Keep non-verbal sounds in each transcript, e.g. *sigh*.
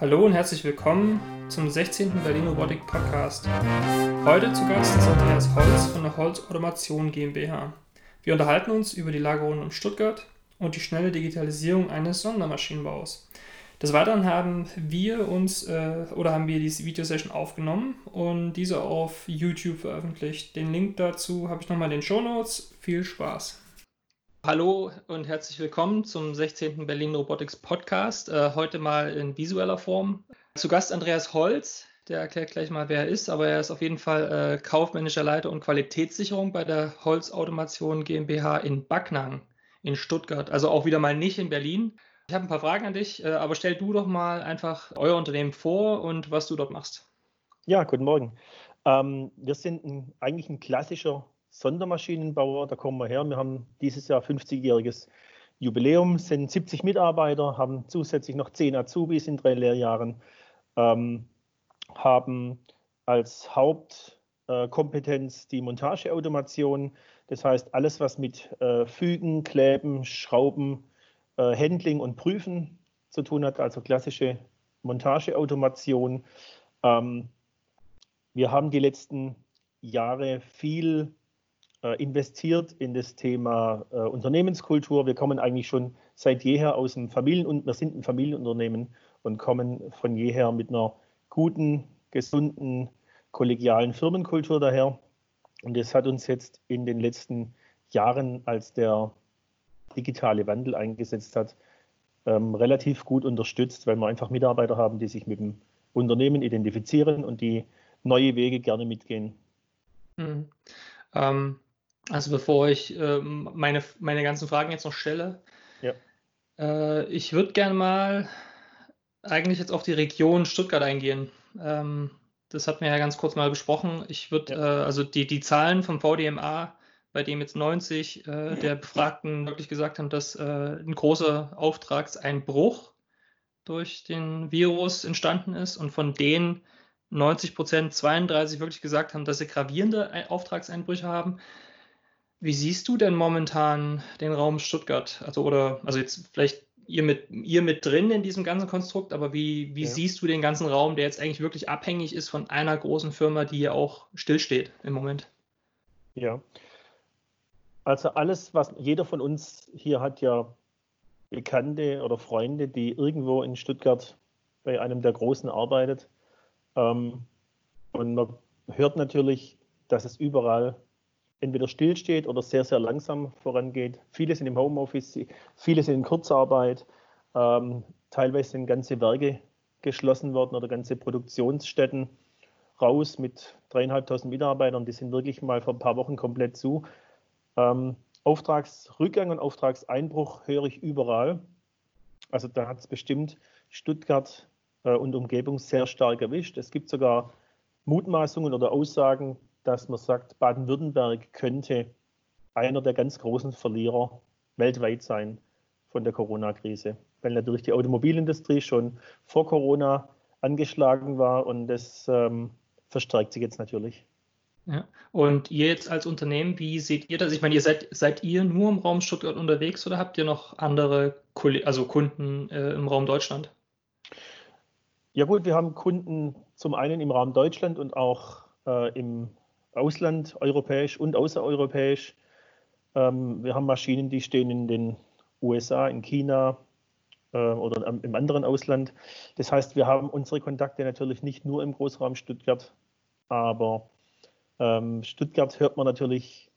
Hallo und herzlich willkommen zum 16. Berlin Robotik Podcast. Heute zu Gast ist Andreas Holz von der Holz Automation GmbH. Wir unterhalten uns über die Lagerung in Stuttgart und die schnelle Digitalisierung eines Sondermaschinenbaus. Des Weiteren haben wir uns äh, oder haben wir diese Videosession aufgenommen und diese auf YouTube veröffentlicht. Den Link dazu habe ich nochmal in den Show Notes. Viel Spaß! Hallo und herzlich willkommen zum 16. Berlin Robotics Podcast. Äh, heute mal in visueller Form. Zu Gast Andreas Holz, der erklärt gleich mal, wer er ist, aber er ist auf jeden Fall äh, kaufmännischer Leiter und Qualitätssicherung bei der Holz Automation GmbH in Backnang in Stuttgart. Also auch wieder mal nicht in Berlin. Ich habe ein paar Fragen an dich, äh, aber stell du doch mal einfach euer Unternehmen vor und was du dort machst. Ja, guten Morgen. Ähm, wir sind ein, eigentlich ein klassischer Sondermaschinenbauer, da kommen wir her. Wir haben dieses Jahr 50-jähriges Jubiläum, sind 70 Mitarbeiter, haben zusätzlich noch 10 Azubis in drei Lehrjahren, ähm, haben als Hauptkompetenz äh, die Montageautomation. Das heißt, alles, was mit äh, Fügen, Kleben, Schrauben, äh, Handling und Prüfen zu tun hat, also klassische Montageautomation. Ähm, wir haben die letzten Jahre viel investiert in das Thema äh, Unternehmenskultur. Wir kommen eigentlich schon seit jeher aus dem Familien- und wir sind ein Familienunternehmen und kommen von jeher mit einer guten, gesunden, kollegialen Firmenkultur daher. Und das hat uns jetzt in den letzten Jahren, als der digitale Wandel eingesetzt hat, ähm, relativ gut unterstützt, weil wir einfach Mitarbeiter haben, die sich mit dem Unternehmen identifizieren und die neue Wege gerne mitgehen. Mhm. Ähm, also bevor ich ähm, meine, meine ganzen Fragen jetzt noch stelle, ja. äh, ich würde gerne mal eigentlich jetzt auf die Region Stuttgart eingehen. Ähm, das hatten wir ja ganz kurz mal besprochen. Ich würde, ja. äh, also die, die Zahlen vom VDMA, bei dem jetzt 90 äh, der Befragten wirklich gesagt haben, dass äh, ein großer Auftragseinbruch durch den Virus entstanden ist und von denen 90 Prozent, 32 wirklich gesagt haben, dass sie gravierende Auftragseinbrüche haben. Wie siehst du denn momentan den Raum Stuttgart? Also oder also jetzt vielleicht ihr mit ihr mit drin in diesem ganzen Konstrukt, aber wie, wie ja. siehst du den ganzen Raum, der jetzt eigentlich wirklich abhängig ist von einer großen Firma, die ja auch stillsteht im Moment? Ja. Also alles, was jeder von uns hier hat ja Bekannte oder Freunde, die irgendwo in Stuttgart bei einem der Großen arbeitet. Ähm, und man hört natürlich, dass es überall entweder stillsteht oder sehr, sehr langsam vorangeht. Viele sind im Homeoffice, viele sind in Kurzarbeit, ähm, teilweise sind ganze Werke geschlossen worden oder ganze Produktionsstätten raus mit dreieinhalbtausend Mitarbeitern. Die sind wirklich mal vor ein paar Wochen komplett zu. Ähm, Auftragsrückgang und Auftragseinbruch höre ich überall. Also da hat es bestimmt Stuttgart äh, und Umgebung sehr stark erwischt. Es gibt sogar Mutmaßungen oder Aussagen, dass man sagt, Baden-Württemberg könnte einer der ganz großen Verlierer weltweit sein von der Corona-Krise, weil natürlich die Automobilindustrie schon vor Corona angeschlagen war und das ähm, verstärkt sich jetzt natürlich. Ja. Und ihr jetzt als Unternehmen, wie seht ihr das? Ich meine, ihr seid, seid ihr nur im Raum Stuttgart unterwegs oder habt ihr noch andere also Kunden äh, im Raum Deutschland? Ja gut, wir haben Kunden zum einen im Raum Deutschland und auch äh, im Ausland, europäisch und außereuropäisch. Ähm, wir haben Maschinen, die stehen in den USA, in China äh, oder im anderen Ausland. Das heißt, wir haben unsere Kontakte natürlich nicht nur im Großraum Stuttgart, aber ähm, Stuttgart hört man natürlich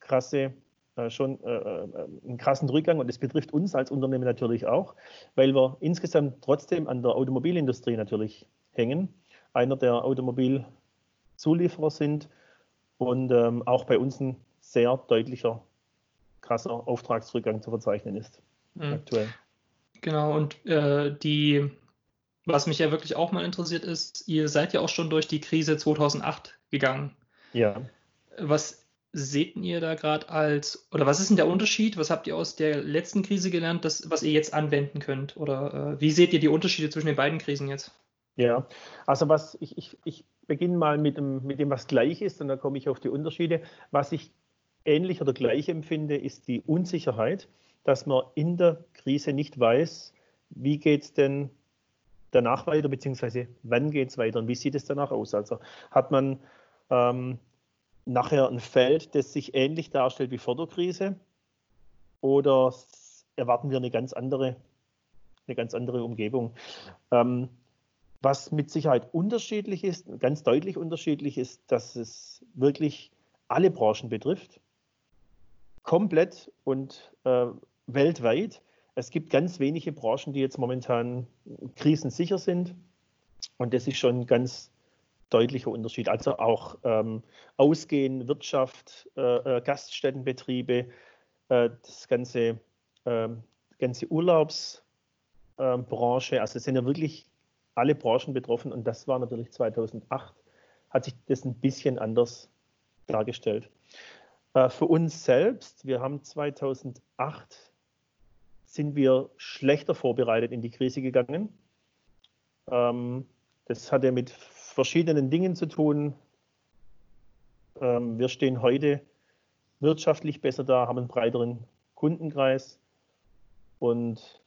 krasse, äh, schon äh, äh, einen krassen Rückgang und das betrifft uns als Unternehmen natürlich auch, weil wir insgesamt trotzdem an der Automobilindustrie natürlich hängen. Einer der Automobilzulieferer sind und ähm, auch bei uns ein sehr deutlicher, krasser Auftragsrückgang zu verzeichnen ist mhm. aktuell. Genau, und äh, die, was mich ja wirklich auch mal interessiert ist, ihr seid ja auch schon durch die Krise 2008 gegangen. Ja. Was seht ihr da gerade als, oder was ist denn der Unterschied? Was habt ihr aus der letzten Krise gelernt, das, was ihr jetzt anwenden könnt? Oder äh, wie seht ihr die Unterschiede zwischen den beiden Krisen jetzt? Ja, also was ich, ich, ich beginne mal mit dem, mit dem, was gleich ist, und dann komme ich auf die Unterschiede. Was ich ähnlich oder gleich empfinde, ist die Unsicherheit, dass man in der Krise nicht weiß, wie geht es denn danach weiter, beziehungsweise wann geht es weiter und wie sieht es danach aus? Also hat man ähm, nachher ein Feld, das sich ähnlich darstellt wie vor der Krise oder erwarten wir eine ganz andere, eine ganz andere Umgebung? Ähm, was mit Sicherheit unterschiedlich ist, ganz deutlich unterschiedlich ist, dass es wirklich alle Branchen betrifft, komplett und äh, weltweit. Es gibt ganz wenige Branchen, die jetzt momentan krisensicher sind. Und das ist schon ein ganz deutlicher Unterschied. Also auch ähm, Ausgehen, Wirtschaft, äh, äh, Gaststättenbetriebe, äh, das ganze, ähm, ganze Urlaubsbranche. also es sind ja wirklich alle Branchen betroffen und das war natürlich 2008, hat sich das ein bisschen anders dargestellt. Äh, für uns selbst, wir haben 2008 sind wir schlechter vorbereitet in die Krise gegangen. Ähm, das hatte mit verschiedenen Dingen zu tun. Ähm, wir stehen heute wirtschaftlich besser da, haben einen breiteren Kundenkreis und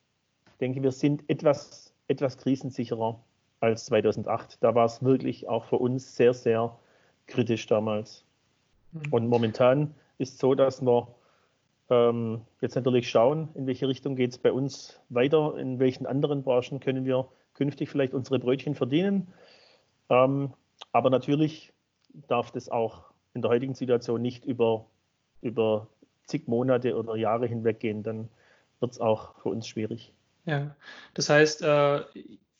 denke, wir sind etwas, etwas krisensicherer als 2008. Da war es wirklich auch für uns sehr, sehr kritisch damals. Mhm. Und momentan ist es so, dass wir ähm, jetzt natürlich schauen, in welche Richtung geht es bei uns weiter, in welchen anderen Branchen können wir künftig vielleicht unsere Brötchen verdienen. Ähm, aber natürlich darf das auch in der heutigen Situation nicht über, über zig Monate oder Jahre hinweg gehen. Dann wird es auch für uns schwierig. Ja, das heißt, äh,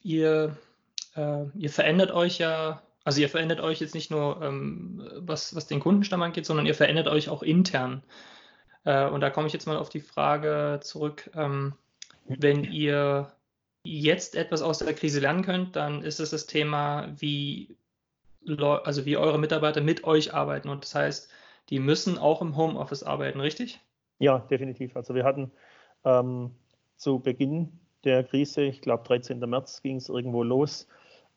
ihr, äh, ihr verändert euch ja, also ihr verändert euch jetzt nicht nur, ähm, was, was den Kundenstamm angeht, sondern ihr verändert euch auch intern. Äh, und da komme ich jetzt mal auf die Frage zurück, ähm, wenn ihr jetzt etwas aus der Krise lernen könnt, dann ist es das Thema, wie, also wie eure Mitarbeiter mit euch arbeiten. Und das heißt, die müssen auch im Homeoffice arbeiten, richtig? Ja, definitiv. Also wir hatten ähm, zu Beginn der Krise, ich glaube 13. März ging es irgendwo los,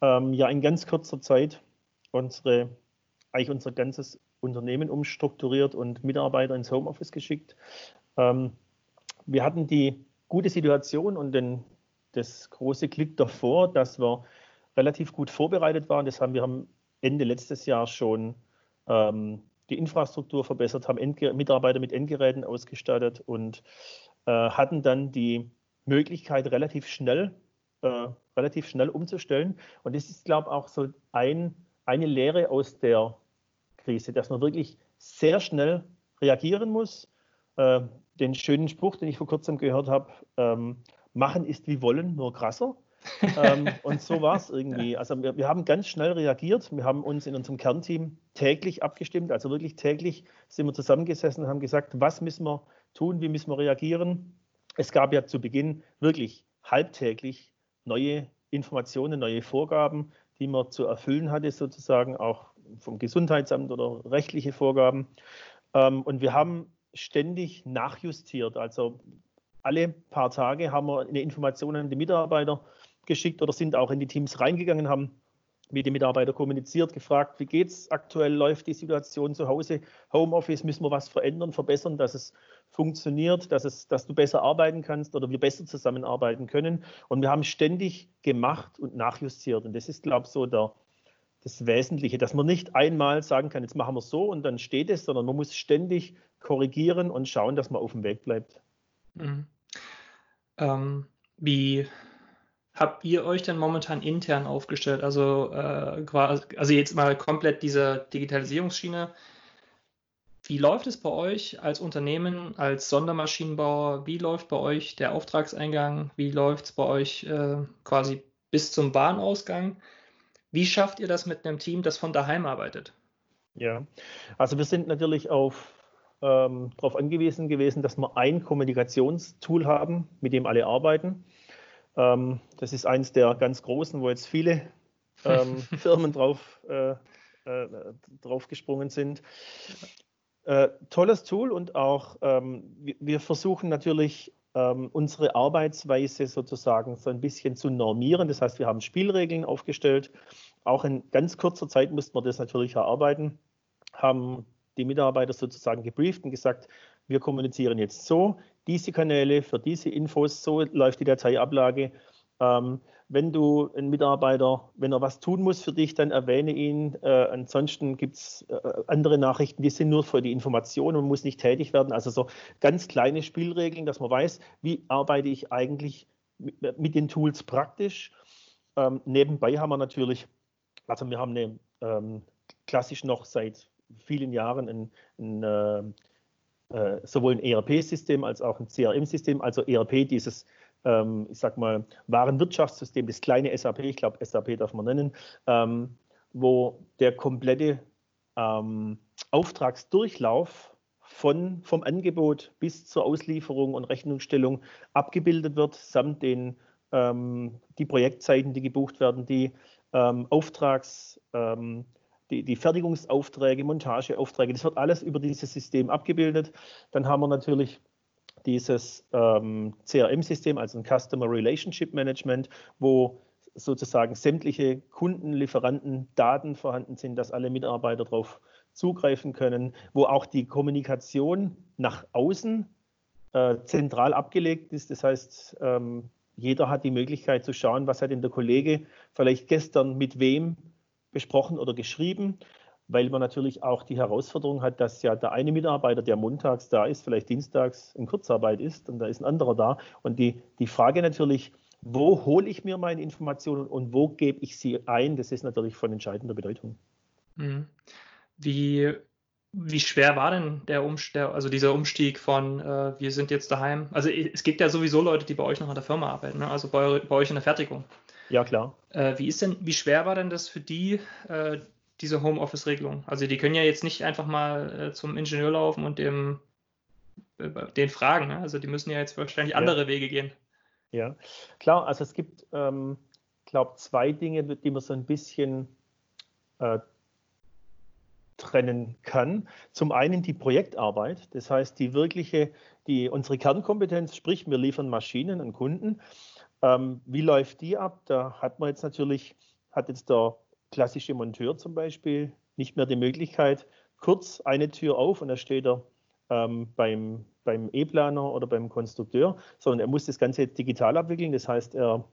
ähm, ja in ganz kurzer Zeit unsere, eigentlich unser ganzes Unternehmen umstrukturiert und Mitarbeiter ins Homeoffice geschickt. Ähm, wir hatten die gute Situation und den, das große Glück davor, dass wir relativ gut vorbereitet waren. Das haben wir haben Ende letztes Jahr schon ähm, die Infrastruktur verbessert, haben Endge Mitarbeiter mit Endgeräten ausgestattet und hatten dann die Möglichkeit, relativ schnell, äh, relativ schnell umzustellen. Und das ist, glaube ich, auch so ein, eine Lehre aus der Krise, dass man wirklich sehr schnell reagieren muss. Äh, den schönen Spruch, den ich vor kurzem gehört habe, ähm, machen ist wie wollen, nur krasser. ähm, und so war es *laughs* irgendwie. Also wir, wir, haben ganz schnell reagiert. Wir haben uns in unserem Kernteam täglich abgestimmt, also wirklich täglich sind wir zusammengesessen und haben gesagt, was müssen wir tun, wie müssen wir reagieren. Es gab ja zu Beginn wirklich halbtäglich neue Informationen, neue Vorgaben, die man zu erfüllen hatte, sozusagen auch vom Gesundheitsamt oder rechtliche Vorgaben. Ähm, und wir haben ständig nachjustiert. Also alle paar Tage haben wir eine Information an die Mitarbeiter geschickt oder sind auch in die Teams reingegangen, haben mit den Mitarbeitern kommuniziert, gefragt, wie geht es aktuell, läuft die Situation zu Hause, Homeoffice, müssen wir was verändern, verbessern, dass es funktioniert, dass, es, dass du besser arbeiten kannst oder wir besser zusammenarbeiten können. Und wir haben ständig gemacht und nachjustiert. Und das ist, glaube ich, so der, das Wesentliche, dass man nicht einmal sagen kann, jetzt machen wir es so und dann steht es, sondern man muss ständig korrigieren und schauen, dass man auf dem Weg bleibt. Mhm. Ähm, wie habt ihr euch denn momentan intern aufgestellt? Also, äh, also jetzt mal komplett diese Digitalisierungsschiene. Wie läuft es bei euch als Unternehmen, als Sondermaschinenbauer? Wie läuft bei euch der Auftragseingang? Wie läuft es bei euch äh, quasi bis zum Bahnausgang? Wie schafft ihr das mit einem Team, das von daheim arbeitet? Ja, also wir sind natürlich auf, ähm, darauf angewiesen gewesen, dass wir ein Kommunikationstool haben, mit dem alle arbeiten. Ähm, das ist eins der ganz großen, wo jetzt viele ähm, *laughs* Firmen drauf, äh, äh, drauf gesprungen sind. Äh, tolles Tool und auch ähm, wir, versuchen natürlich ähm, unsere Arbeitsweise sozusagen so ein bisschen zu normieren. Das heißt, wir haben Spielregeln aufgestellt. Auch in ganz kurzer Zeit mussten wir das natürlich erarbeiten, haben die Mitarbeiter sozusagen gebrieft und gesagt, wir kommunizieren jetzt so, diese Kanäle für diese Infos, so läuft die Dateiablage. Ähm, wenn du einen Mitarbeiter, wenn er was tun muss für dich, dann erwähne ihn. Äh, ansonsten gibt es äh, andere Nachrichten, die sind nur für die Information und muss nicht tätig werden. Also so ganz kleine Spielregeln, dass man weiß, wie arbeite ich eigentlich mit, mit den Tools praktisch. Ähm, nebenbei haben wir natürlich, also wir haben eine ähm, klassisch noch seit vielen Jahren ein, ein äh, äh sowohl ein ERP-System als auch ein CRM-System, also ERP, dieses ähm, ich sag mal, Warenwirtschaftssystem, das kleine SAP, ich glaube, SAP darf man nennen, ähm, wo der komplette ähm, Auftragsdurchlauf von, vom Angebot bis zur Auslieferung und Rechnungsstellung abgebildet wird, samt den ähm, die Projektzeiten, die gebucht werden, die ähm, Auftrags, ähm, die, die Fertigungsaufträge, Montageaufträge, das wird alles über dieses System abgebildet. Dann haben wir natürlich dieses ähm, CRM-System, also ein Customer Relationship Management, wo sozusagen sämtliche Kunden, Lieferanten, Daten vorhanden sind, dass alle Mitarbeiter darauf zugreifen können, wo auch die Kommunikation nach außen äh, zentral abgelegt ist. Das heißt, ähm, jeder hat die Möglichkeit zu schauen, was hat denn der Kollege vielleicht gestern mit wem besprochen oder geschrieben weil man natürlich auch die Herausforderung hat, dass ja der eine Mitarbeiter, der montags da ist, vielleicht dienstags in Kurzarbeit ist und da ist ein anderer da. Und die, die Frage natürlich, wo hole ich mir meine Informationen und wo gebe ich sie ein, das ist natürlich von entscheidender Bedeutung. Mhm. Wie, wie schwer war denn der, Umstieg, also dieser Umstieg von äh, wir sind jetzt daheim? Also es gibt ja sowieso Leute, die bei euch noch an der Firma arbeiten, ne? also bei, bei, euch in der Fertigung. Ja, klar. Äh, wie ist denn, wie schwer war denn das für die, äh, diese Homeoffice-Regelung. Also die können ja jetzt nicht einfach mal äh, zum Ingenieur laufen und dem äh, den fragen. Ne? Also die müssen ja jetzt wahrscheinlich ja. andere Wege gehen. Ja, klar. Also es gibt, ähm, glaube zwei Dinge, die man so ein bisschen äh, trennen kann. Zum einen die Projektarbeit, das heißt die wirkliche, die unsere Kernkompetenz, sprich wir liefern Maschinen an Kunden. Ähm, wie läuft die ab? Da hat man jetzt natürlich, hat jetzt der klassische Monteur zum Beispiel nicht mehr die Möglichkeit, kurz eine Tür auf und da steht er ähm, beim, beim E-Planer oder beim Konstrukteur, sondern er muss das Ganze digital abwickeln. Das heißt, er,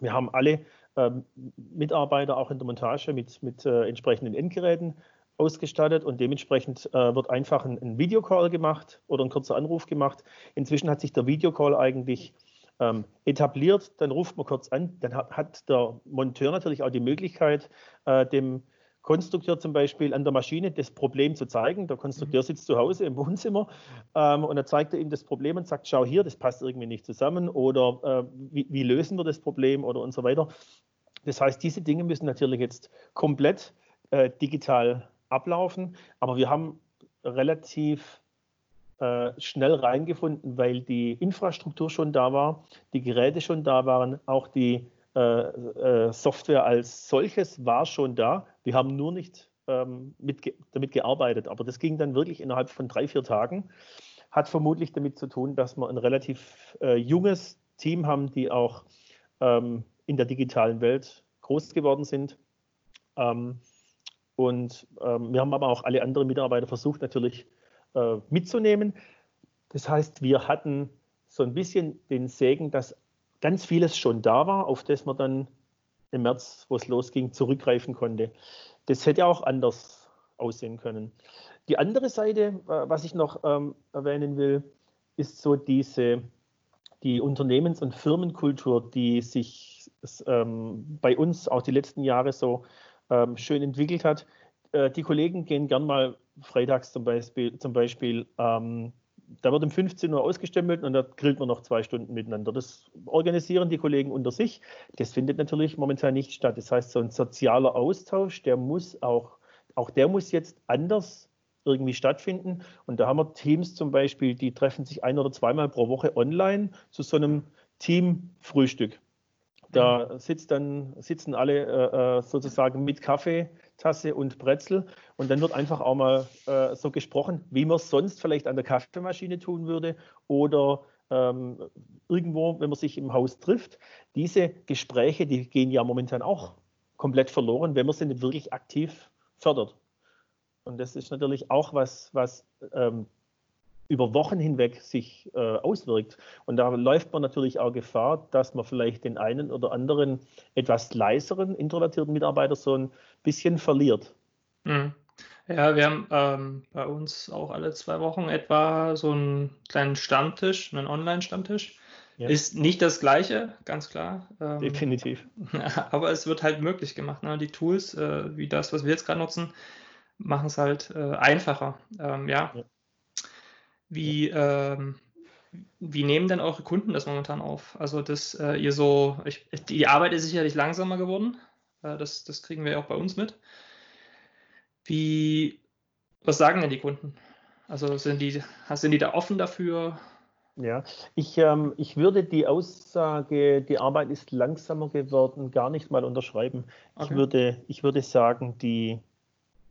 wir haben alle ähm, Mitarbeiter auch in der Montage mit, mit äh, entsprechenden Endgeräten ausgestattet und dementsprechend äh, wird einfach ein, ein Videocall gemacht oder ein kurzer Anruf gemacht. Inzwischen hat sich der Videocall eigentlich ähm, etabliert, dann ruft man kurz an, dann hat, hat der Monteur natürlich auch die Möglichkeit, äh, dem Konstrukteur zum Beispiel an der Maschine das Problem zu zeigen. Der Konstrukteur mhm. sitzt zu Hause im Wohnzimmer ähm, und dann zeigt er ihm das Problem und sagt, schau hier, das passt irgendwie nicht zusammen oder äh, wie, wie, lösen wir das Problem oder und so weiter. Das heißt, diese Dinge müssen natürlich jetzt komplett äh, digital ablaufen, aber wir haben relativ äh, schnell reingefunden, weil die Infrastruktur schon da war, die Geräte schon da waren, auch die äh, äh, Software als solches war schon da. Wir haben nur nicht ähm, mit, damit gearbeitet, aber das ging dann wirklich innerhalb von drei, vier Tagen. Hat vermutlich damit zu tun, dass wir ein relativ äh, junges Team haben, die auch ähm, in der digitalen Welt groß geworden sind. Ähm, und ähm, wir haben aber auch alle anderen Mitarbeiter versucht, natürlich äh, mitzunehmen. Das heißt, wir hatten so ein bisschen den Segen, dass ganz vieles schon da war, auf das man dann im März, wo es losging, zurückgreifen konnte. Das hätte auch anders aussehen können. Die andere Seite, was ich noch ähm, erwähnen will, ist so diese die Unternehmens- und Firmenkultur, die sich ähm, bei uns auch die letzten Jahre so ähm, schön entwickelt hat. Äh, die Kollegen gehen gern mal freitags zum Beispiel, zum Beispiel ähm, da wird um 15 Uhr ausgestempelt und da grillt man noch zwei Stunden miteinander. Das organisieren die Kollegen unter sich. Das findet natürlich momentan nicht statt. Das heißt, so ein sozialer Austausch, der muss auch, auch der muss jetzt anders irgendwie stattfinden. Und da haben wir Teams zum Beispiel, die treffen sich ein oder zweimal pro Woche online zu so einem Teamfrühstück. Da mhm. sitzt dann, sitzen alle äh, äh sozusagen mit Kaffee Tasse und Brezel. Und dann wird einfach auch mal äh, so gesprochen, wie man es sonst vielleicht an der Kaffeemaschine tun würde oder ähm, irgendwo, wenn man sich im Haus trifft. Diese Gespräche, die gehen ja momentan auch komplett verloren, wenn man sie nicht wirklich aktiv fördert. Und das ist natürlich auch was, was ähm, über Wochen hinweg sich äh, auswirkt. Und da läuft man natürlich auch Gefahr, dass man vielleicht den einen oder anderen etwas leiseren, introvertierten Mitarbeiter so ein bisschen verliert. Mhm. Ja, wir haben ähm, bei uns auch alle zwei Wochen etwa so einen kleinen Stammtisch, einen Online-Stammtisch. Ja. Ist nicht das Gleiche, ganz klar. Ähm, Definitiv. *laughs* Aber es wird halt möglich gemacht. Ne? Die Tools, äh, wie das, was wir jetzt gerade nutzen, machen es halt äh, einfacher. Ähm, ja. ja. Wie, ähm, wie nehmen denn eure Kunden das momentan auf? Also, dass äh, ihr so, ich, die Arbeit ist sicherlich langsamer geworden. Äh, das, das kriegen wir ja auch bei uns mit. Wie, was sagen denn die Kunden? Also sind die, sind die da offen dafür? Ja, ich, ähm, ich würde die Aussage, die Arbeit ist langsamer geworden, gar nicht mal unterschreiben. Okay. Ich, würde, ich würde sagen, die,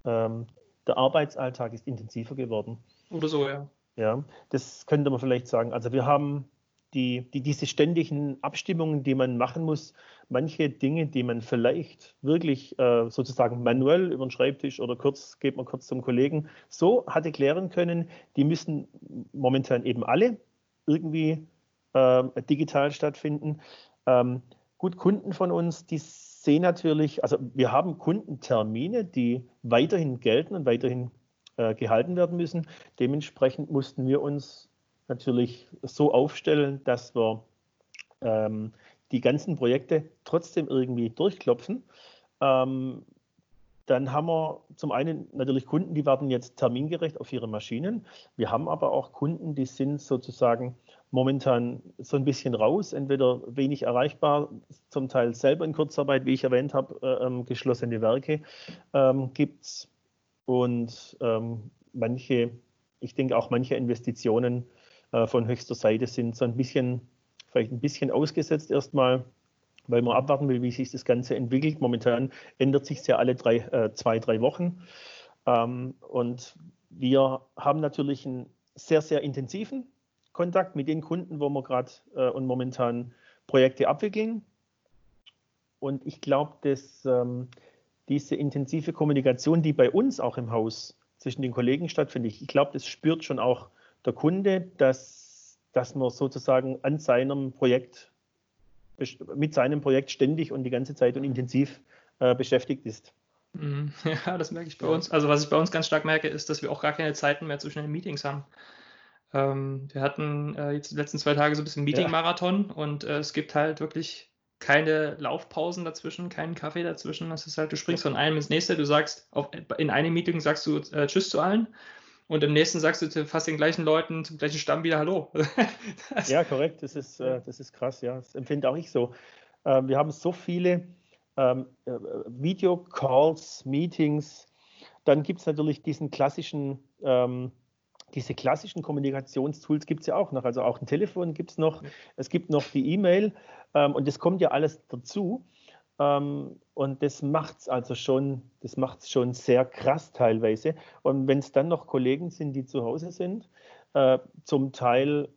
ähm, der Arbeitsalltag ist intensiver geworden. Oder so, ja. Ja, das könnte man vielleicht sagen. Also wir haben die, die, diese ständigen Abstimmungen, die man machen muss, manche Dinge, die man vielleicht wirklich äh, sozusagen manuell über den Schreibtisch oder kurz, geht man kurz zum Kollegen, so hatte klären können, die müssen momentan eben alle irgendwie äh, digital stattfinden. Ähm, gut, Kunden von uns, die sehen natürlich, also wir haben Kundentermine, die weiterhin gelten und weiterhin äh, gehalten werden müssen. Dementsprechend mussten wir uns natürlich so aufstellen, dass wir ähm, die ganzen Projekte trotzdem irgendwie durchklopfen. Ähm, dann haben wir zum einen natürlich Kunden, die warten jetzt termingerecht auf ihre Maschinen. Wir haben aber auch Kunden, die sind sozusagen momentan so ein bisschen raus, entweder wenig erreichbar, zum Teil selber in Kurzarbeit, wie ich erwähnt habe, äh, ähm, geschlossene Werke ähm, gibt es und ähm, manche, ich denke auch manche Investitionen äh, von höchster Seite sind so ein bisschen, vielleicht ein bisschen ausgesetzt erstmal, weil man abwarten will, wie sich das Ganze entwickelt. Momentan ändert sich es ja alle drei, äh, zwei, drei Wochen. Ähm, und wir haben natürlich einen sehr, sehr intensiven Kontakt mit den Kunden, wo wir gerade äh, und momentan Projekte abwickeln. Und ich glaube, dass ähm, diese intensive Kommunikation, die bei uns auch im Haus zwischen den Kollegen stattfindet, ich glaube, das spürt schon auch der Kunde, dass, dass man sozusagen an seinem Projekt, mit seinem Projekt ständig und die ganze Zeit und intensiv äh, beschäftigt ist. Mhm. *laughs* Ja, das merke ich bei uns. Also was ich bei uns ganz stark merke, ist, dass wir auch gar keine Zeiten mehr zwischen den Meetings haben. Ähm, wir hatten äh, jetzt die letzten zwei Tage so ein bisschen Meeting-Marathon ja. und äh, es gibt halt wirklich keine Laufpausen dazwischen, keinen Kaffee dazwischen. Das ist halt, du springst von einem ins nächste, du sagst, auf, in einem Meeting sagst du äh, Tschüss zu allen und im nächsten sagst du fast den gleichen Leuten zum gleichen Stamm wieder Hallo. *laughs* ja, korrekt, das ist, äh, das ist krass, ja. Das empfinde auch ich so. Äh, wir haben so viele ähm, äh, Video-Calls, Meetings. Dann gibt es natürlich diesen klassischen ähm, diese klassischen Kommunikationstools gibt es ja auch noch. Also auch ein Telefon gibt es noch. Es gibt noch die E-Mail ähm, und das kommt ja alles dazu. Ähm, und das macht es also schon, das macht schon sehr krass teilweise. Und wenn es dann noch Kollegen sind, die zu Hause sind, äh, zum Teil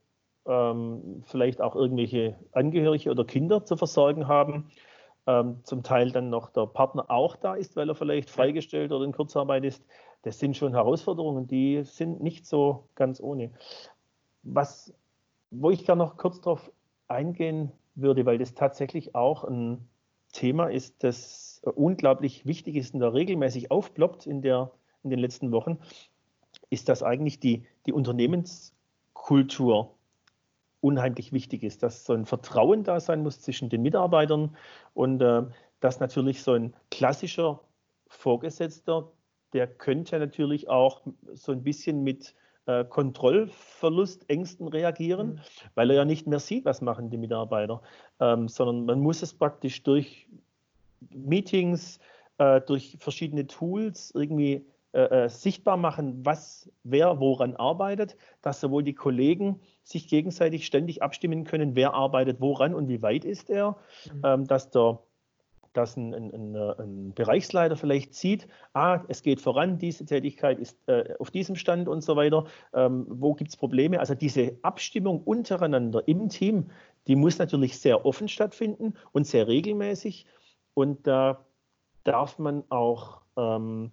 ähm, vielleicht auch irgendwelche Angehörige oder Kinder zu versorgen haben, ähm, zum Teil dann noch der Partner auch da ist, weil er vielleicht freigestellt oder in Kurzarbeit ist, das sind schon Herausforderungen, die sind nicht so ganz ohne. Was, wo ich gerne noch kurz darauf eingehen würde, weil das tatsächlich auch ein Thema ist, das unglaublich wichtig ist und da regelmäßig aufploppt in, der, in den letzten Wochen, ist, dass eigentlich die, die Unternehmenskultur unheimlich wichtig ist, dass so ein Vertrauen da sein muss zwischen den Mitarbeitern und äh, dass natürlich so ein klassischer Vorgesetzter, der könnte natürlich auch so ein bisschen mit äh, Kontrollverlustängsten reagieren, mhm. weil er ja nicht mehr sieht, was machen die Mitarbeiter, ähm, sondern man muss es praktisch durch Meetings, äh, durch verschiedene Tools irgendwie äh, äh, sichtbar machen, was wer woran arbeitet, dass sowohl die Kollegen sich gegenseitig ständig abstimmen können, wer arbeitet woran und wie weit ist er, mhm. ähm, dass der dass ein, ein, ein, Bereichsleiter vielleicht sieht, ah, es geht voran, diese Tätigkeit ist äh, auf diesem Stand und so weiter, ähm, wo gibt es Probleme? Also diese Abstimmung untereinander im Team, die muss natürlich sehr offen stattfinden und sehr regelmäßig und da darf man auch ähm,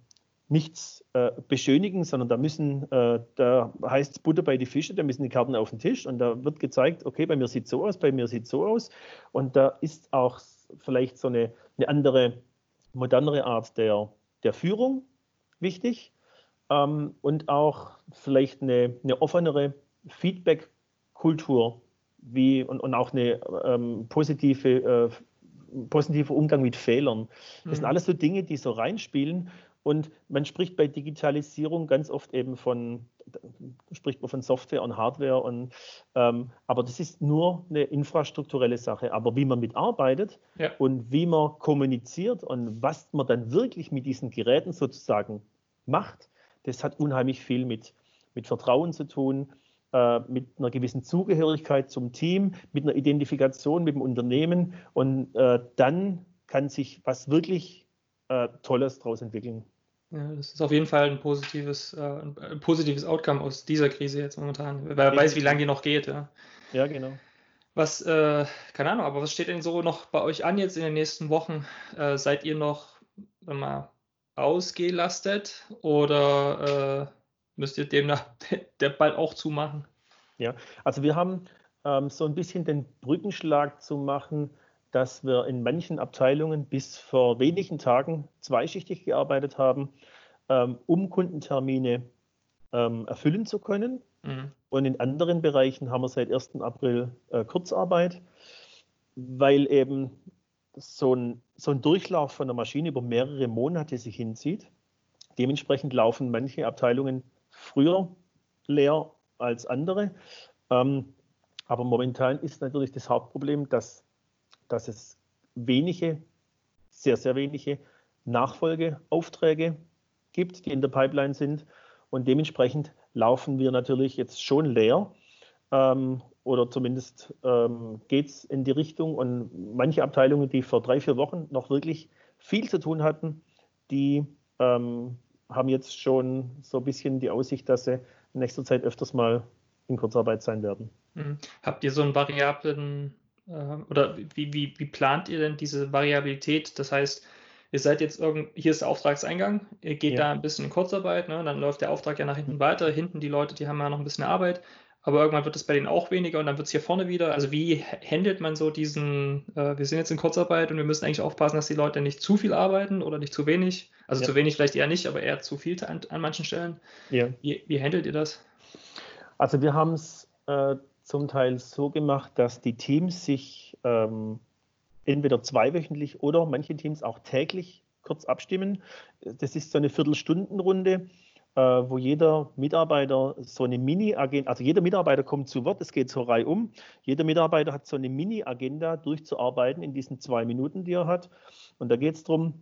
nichts äh, beschönigen, sondern da müssen, äh, da heißt es Butter bei die Fische, da müssen die Karten auf den Tisch und da wird gezeigt, okay, bei mir sieht so aus, bei mir sieht so aus. Und da ist auch vielleicht so eine, eine andere, modernere Art der, der Führung wichtig ähm, und auch vielleicht eine, eine offenere Feedback-Kultur wie, und, und auch eine ähm, positive, äh, positiver Umgang mit Fehlern. Das mhm. sind alles so Dinge, die so reinspielen und man spricht bei Digitalisierung ganz oft eben von, spricht man von Software und Hardware, und, ähm, aber das ist nur eine infrastrukturelle Sache. Aber wie man mitarbeitet ja. und wie man kommuniziert und was man dann wirklich mit diesen Geräten sozusagen macht, das hat unheimlich viel mit, mit Vertrauen zu tun, äh, mit einer gewissen Zugehörigkeit zum Team, mit einer Identifikation mit dem Unternehmen und äh, dann kann sich was wirklich äh, Tolles daraus entwickeln. Ja, das ist auf jeden Fall ein positives, äh, ein positives Outcome aus dieser Krise jetzt momentan. Wer ja. weiß, wie lange die noch geht. Ja, ja genau. Was, äh, keine Ahnung, aber was steht denn so noch bei euch an jetzt in den nächsten Wochen? Äh, seid ihr noch mal ausgelastet oder äh, müsst ihr demnach *laughs* der bald auch zumachen? Ja, also wir haben ähm, so ein bisschen den Brückenschlag zu machen dass wir in manchen Abteilungen bis vor wenigen Tagen zweischichtig gearbeitet haben, ähm, um Kundentermine ähm, erfüllen zu können. Mhm. Und in anderen Bereichen haben wir seit 1. April äh, Kurzarbeit, weil eben so ein, so ein Durchlauf von der Maschine über mehrere Monate sich hinzieht. Dementsprechend laufen manche Abteilungen früher leer als andere. Ähm, aber momentan ist natürlich das Hauptproblem, dass dass es wenige, sehr, sehr wenige Nachfolgeaufträge gibt, die in der Pipeline sind. Und dementsprechend laufen wir natürlich jetzt schon leer. Ähm, oder zumindest ähm, geht es in die Richtung. Und manche Abteilungen, die vor drei, vier Wochen noch wirklich viel zu tun hatten, die ähm, haben jetzt schon so ein bisschen die Aussicht, dass sie in nächster Zeit öfters mal in Kurzarbeit sein werden. Mhm. Habt ihr so einen variablen oder wie, wie, wie plant ihr denn diese Variabilität? Das heißt, ihr seid jetzt irgend, hier ist der Auftragseingang, ihr geht ja. da ein bisschen in Kurzarbeit, ne? dann läuft der Auftrag ja nach hinten weiter. Hinten die Leute, die haben ja noch ein bisschen Arbeit, aber irgendwann wird es bei denen auch weniger und dann wird es hier vorne wieder. Also wie handelt man so diesen, äh, wir sind jetzt in Kurzarbeit und wir müssen eigentlich aufpassen, dass die Leute nicht zu viel arbeiten oder nicht zu wenig. Also ja. zu wenig vielleicht eher nicht, aber eher zu viel an, an manchen Stellen. Ja. Wie, wie handelt ihr das? Also wir haben es äh, zum Teil so gemacht, dass die Teams sich ähm, entweder zweiwöchentlich oder manche Teams auch täglich kurz abstimmen. Das ist so eine Viertelstundenrunde, äh, wo jeder Mitarbeiter so eine Mini-Agenda, also jeder Mitarbeiter kommt zu Wort, es geht zur Reihe um. Jeder Mitarbeiter hat so eine Mini-Agenda durchzuarbeiten in diesen zwei Minuten, die er hat. Und da geht es darum,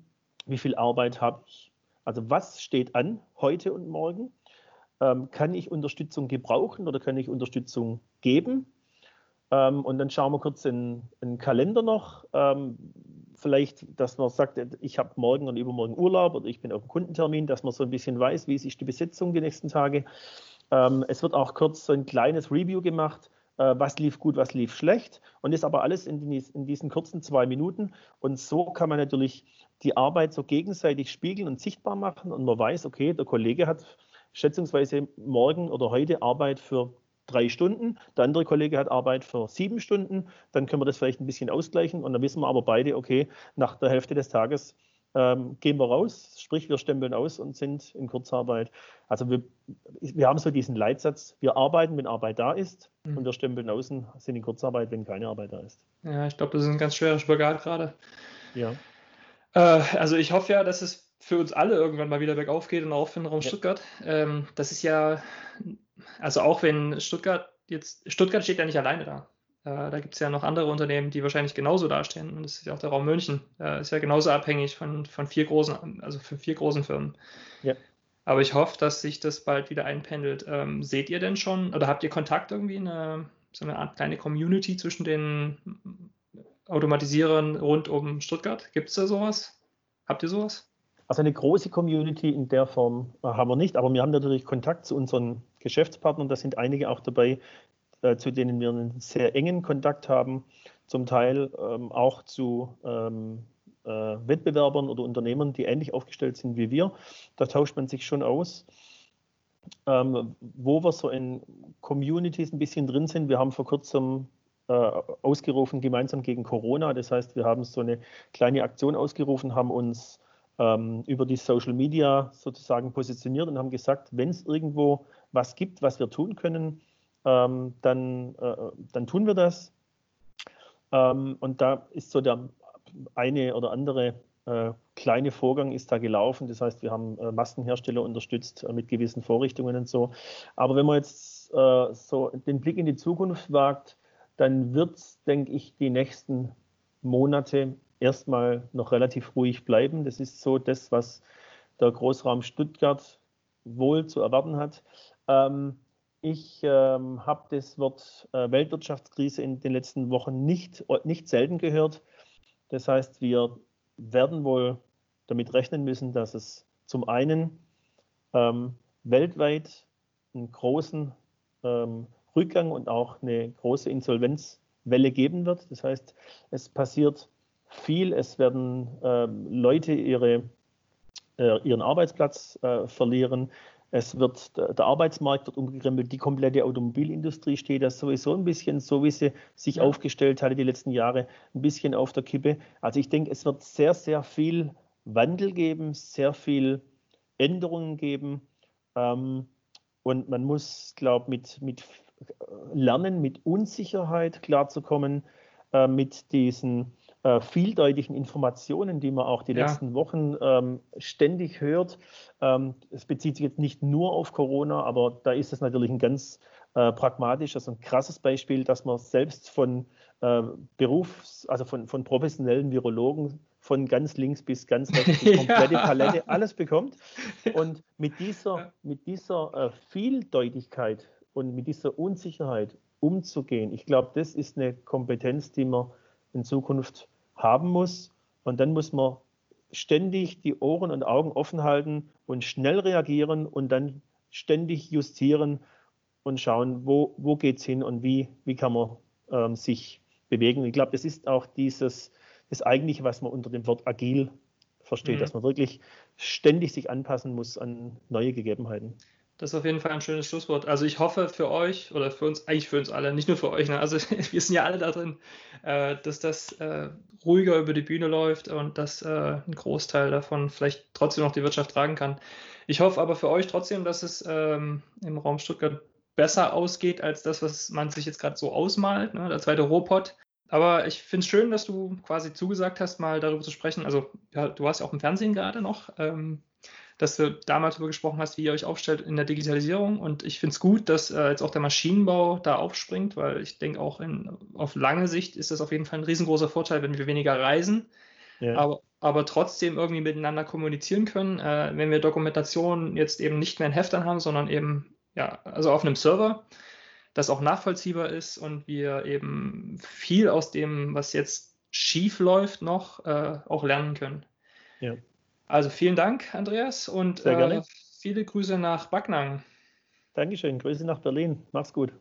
wie viel Arbeit habe ich. Also was steht an heute und morgen? Ähm, kann ich Unterstützung gebrauchen oder kann ich Unterstützung geben? Ähm, und dann schauen wir kurz in den Kalender noch. Ähm, vielleicht, dass man sagt, ich habe morgen und übermorgen Urlaub oder ich bin auf einem Kundentermin, dass man so ein bisschen weiß, wie ist die Besetzung die nächsten Tage. Ähm, es wird auch kurz so ein kleines Review gemacht äh, was lief gut, was lief schlecht. Und ist aber alles in, die, in, diesen kurzen zwei Minuten. Und so kann man natürlich die Arbeit so gegenseitig spiegeln und sichtbar machen. Und man weiß, okay, der Kollege hat schätzungsweise morgen oder heute Arbeit für drei Stunden, der andere Kollege hat Arbeit für sieben Stunden, dann können wir das vielleicht ein bisschen ausgleichen und dann wissen wir aber beide, okay, nach der Hälfte des Tages ähm, gehen wir raus, sprich wir stempeln aus und sind in Kurzarbeit. Also wir, wir haben so diesen Leitsatz, wir arbeiten, wenn Arbeit da ist mhm. und wir stempeln aus und sind in Kurzarbeit, wenn keine Arbeit da ist. Ja, ich glaube, das ist ein ganz schwerer Spagat gerade. Ja. Äh, also ich hoffe ja, dass es für uns alle irgendwann mal wieder bergauf geht und auch für den Raum ja. Stuttgart. Ähm, das ist ja, also auch wenn Stuttgart jetzt, Stuttgart steht ja nicht alleine da. Äh, da gibt es ja noch andere Unternehmen, die wahrscheinlich genauso dastehen. Und das ist ja auch der Raum München. Äh, ist ja genauso abhängig von, von vier großen, also von vier großen Firmen. Ja. Aber ich hoffe, dass sich das bald wieder einpendelt. Ähm, seht ihr denn schon oder habt ihr Kontakt irgendwie, eine, so eine Art kleine Community zwischen den Automatisierern rund um Stuttgart? Gibt es da sowas? Habt ihr sowas? Also eine große Community in der Form äh, haben wir nicht, aber wir haben natürlich Kontakt zu unseren Geschäftspartnern. Da sind einige auch dabei, äh, zu denen wir einen sehr engen Kontakt haben, zum Teil ähm, auch zu ähm, äh, Wettbewerbern oder Unternehmern, die ähnlich aufgestellt sind wie wir. Da tauscht man sich schon aus. Ähm, wo wir so in Communities ein bisschen drin sind, wir haben vor kurzem äh, ausgerufen, gemeinsam gegen Corona. Das heißt, wir haben so eine kleine Aktion ausgerufen, haben uns ähm, über die Social Media sozusagen positioniert und haben gesagt, wenn es irgendwo was gibt, was wir tun können, ähm, dann, äh, dann tun wir das. Ähm, und da ist so der eine oder andere äh, kleine Vorgang ist da gelaufen. Das heißt, wir haben äh, Maskenhersteller unterstützt äh, mit gewissen Vorrichtungen und so. Aber wenn man jetzt äh, so den Blick in die Zukunft wagt, dann wird es, denke ich, die nächsten Monate erstmal noch relativ ruhig bleiben. Das ist so das, was der Großraum Stuttgart wohl zu erwarten hat. Ähm, ich ähm, habe das Wort äh, Weltwirtschaftskrise in den letzten Wochen nicht, nicht selten gehört. Das heißt, wir werden wohl damit rechnen müssen, dass es zum einen ähm, weltweit einen großen ähm, Rückgang und auch eine große Insolvenzwelle geben wird. Das heißt, es passiert viel, es werden ähm, Leute ihre, äh, ihren Arbeitsplatz äh, verlieren, es wird, der Arbeitsmarkt wird umgekrempelt, die komplette Automobilindustrie steht da sowieso ein bisschen, so wie sie sich ja. aufgestellt hatte die letzten Jahre, ein bisschen auf der Kippe. Also ich denke, es wird sehr, sehr viel Wandel geben, sehr viel Änderungen geben. Ähm, und man muss, glaube ich, mit, mit lernen, mit Unsicherheit klarzukommen, äh, mit diesen äh, vieldeutigen Informationen, die man auch die ja. letzten Wochen ähm, ständig hört. Ähm, es bezieht sich jetzt nicht nur auf Corona, aber da ist es natürlich ein ganz äh, pragmatisches und krasses Beispiel, dass man selbst von äh, Berufs-, also von, von professionellen Virologen von ganz links bis ganz rechts die *laughs* komplette ja. Palette alles bekommt. Und mit dieser, mit dieser äh, Vieldeutigkeit und mit dieser Unsicherheit umzugehen, ich glaube, das ist eine Kompetenz, die man in Zukunft haben muss. Und dann muss man ständig die Ohren und Augen offen halten und schnell reagieren und dann ständig justieren und schauen, wo, wo geht es hin und wie, wie kann man ähm, sich bewegen. Ich glaube, das ist auch dieses, das Eigentliche, was man unter dem Wort agil versteht, mhm. dass man wirklich ständig sich anpassen muss an neue Gegebenheiten. Das ist auf jeden Fall ein schönes Schlusswort. Also ich hoffe für euch oder für uns, eigentlich für uns alle, nicht nur für euch, ne? also *laughs* wir sind ja alle da drin, äh, dass das äh, ruhiger über die Bühne läuft und dass äh, ein Großteil davon vielleicht trotzdem noch die Wirtschaft tragen kann. Ich hoffe aber für euch trotzdem, dass es ähm, im Raum Stuttgart besser ausgeht als das, was man sich jetzt gerade so ausmalt, ne? der zweite Robot. Aber ich finde es schön, dass du quasi zugesagt hast, mal darüber zu sprechen. Also ja, du warst ja auch im Fernsehen gerade noch. Ähm, dass du damals darüber gesprochen hast, wie ihr euch aufstellt in der Digitalisierung. Und ich finde es gut, dass äh, jetzt auch der Maschinenbau da aufspringt, weil ich denke auch in, auf lange Sicht ist das auf jeden Fall ein riesengroßer Vorteil, wenn wir weniger reisen, ja. aber, aber trotzdem irgendwie miteinander kommunizieren können. Äh, wenn wir Dokumentation jetzt eben nicht mehr in Heftern haben, sondern eben ja, also auf einem Server, das auch nachvollziehbar ist und wir eben viel aus dem, was jetzt schief läuft, noch äh, auch lernen können. Ja. Also vielen Dank, Andreas, und äh, viele Grüße nach Backnang. Dankeschön, Grüße nach Berlin. Mach's gut.